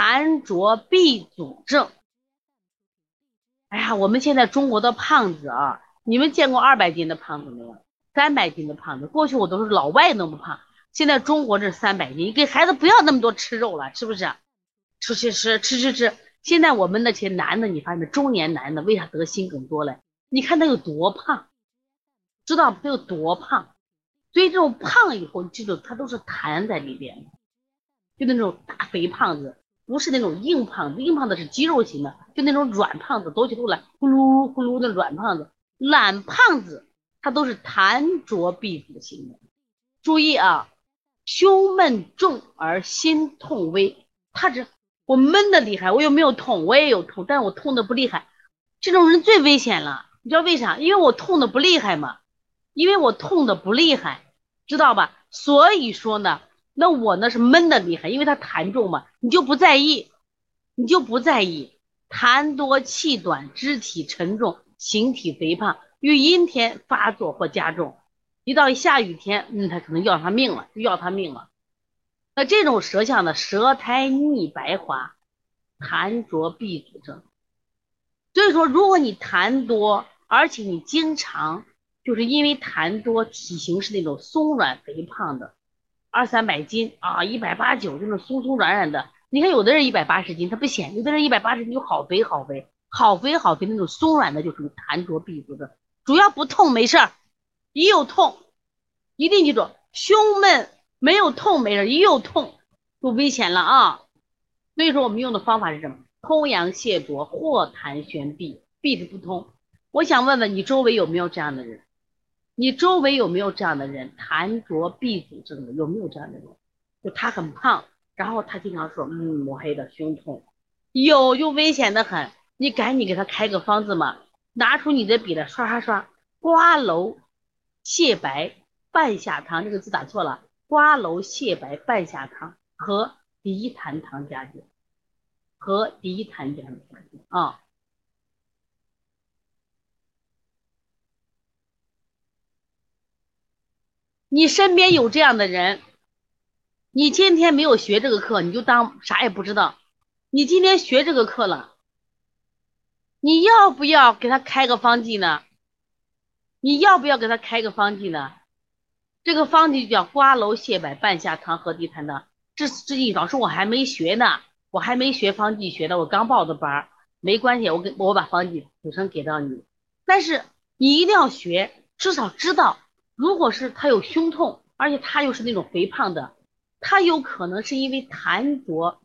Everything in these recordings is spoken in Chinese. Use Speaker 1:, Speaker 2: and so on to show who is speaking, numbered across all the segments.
Speaker 1: 痰浊闭阻症。哎呀，我们现在中国的胖子啊，你们见过二百斤的胖子没有？三百斤的胖子，过去我都是老外那么胖，现在中国这三百斤，你给孩子不要那么多吃肉了，是不是？吃吃吃吃吃吃。现在我们那些男的，你发现没中年男的为啥得心梗多嘞？你看他有多胖，知道他有多胖？所以这种胖以后，记住他都是痰在里边，就那种大肥胖子，不是那种硬胖子，硬胖子是肌肉型的，就那种软胖子，走起路来呼噜呼噜的软胖子，懒胖子，他都是痰浊闭阻型的。注意啊，胸闷重而心痛微，他这我闷的厉害，我又没有痛，我也有痛，但我痛的不厉害，这种人最危险了。你知道为啥？因为我痛的不厉害嘛，因为我痛的不厉害，知道吧？所以说呢，那我呢是闷的厉害，因为它痰重嘛，你就不在意，你就不在意，痰多气短，肢体沉重，形体肥胖，遇阴天发作或加重，一到下雨天，嗯，他可能要他命了，就要他命了。那这种舌象呢，舌苔腻白滑，痰浊闭阻症。所以说，如果你痰多，而且你经常就是因为痰多，体型是那种松软肥胖的，二三百斤啊，一百八九这种松松软软的。你看有的人一百八十斤，他不显；有的人一百八十斤就好肥好肥，好肥好肥那种松软的，就属于痰浊闭阻的。主要不痛没事儿，一有痛，一定记住，胸闷没有痛没事，一有痛就危险了啊。所以说我们用的方法是什么？通阳泻浊，或痰宣闭，闭是不通。我想问问你周围有没有这样的人？你周围有没有这样的人？痰浊闭阻症的有没有这样的人？就他很胖，然后他经常说，嗯，抹黑的胸痛，有就危险的很。你赶紧给他开个方子嘛，拿出你的笔来刷刷刷，瓜蒌泻白半夏汤，这个字打错了，瓜蒌泻白半夏汤和涤痰汤加减。和涤痰这样的环境啊，你身边有这样的人，你今天没有学这个课，你就当啥也不知道。你今天学这个课了，你要不要给他开个方剂呢？你要不要给他开个方剂呢？这个方剂叫瓜蒌泻白半夏汤和涤痰汤。这这老师我还没学呢。我还没学方剂学的，我刚报的班儿，没关系，我给我把方剂补上给到你。但是你一定要学，至少知道，如果是他有胸痛，而且他又是那种肥胖的，他有可能是因为痰浊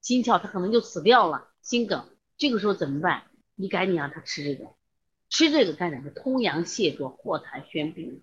Speaker 1: 心窍，他可能就死掉了，心梗。这个时候怎么办？你赶紧让他吃这个，吃这个干什么？通阳泻浊，化痰宣病。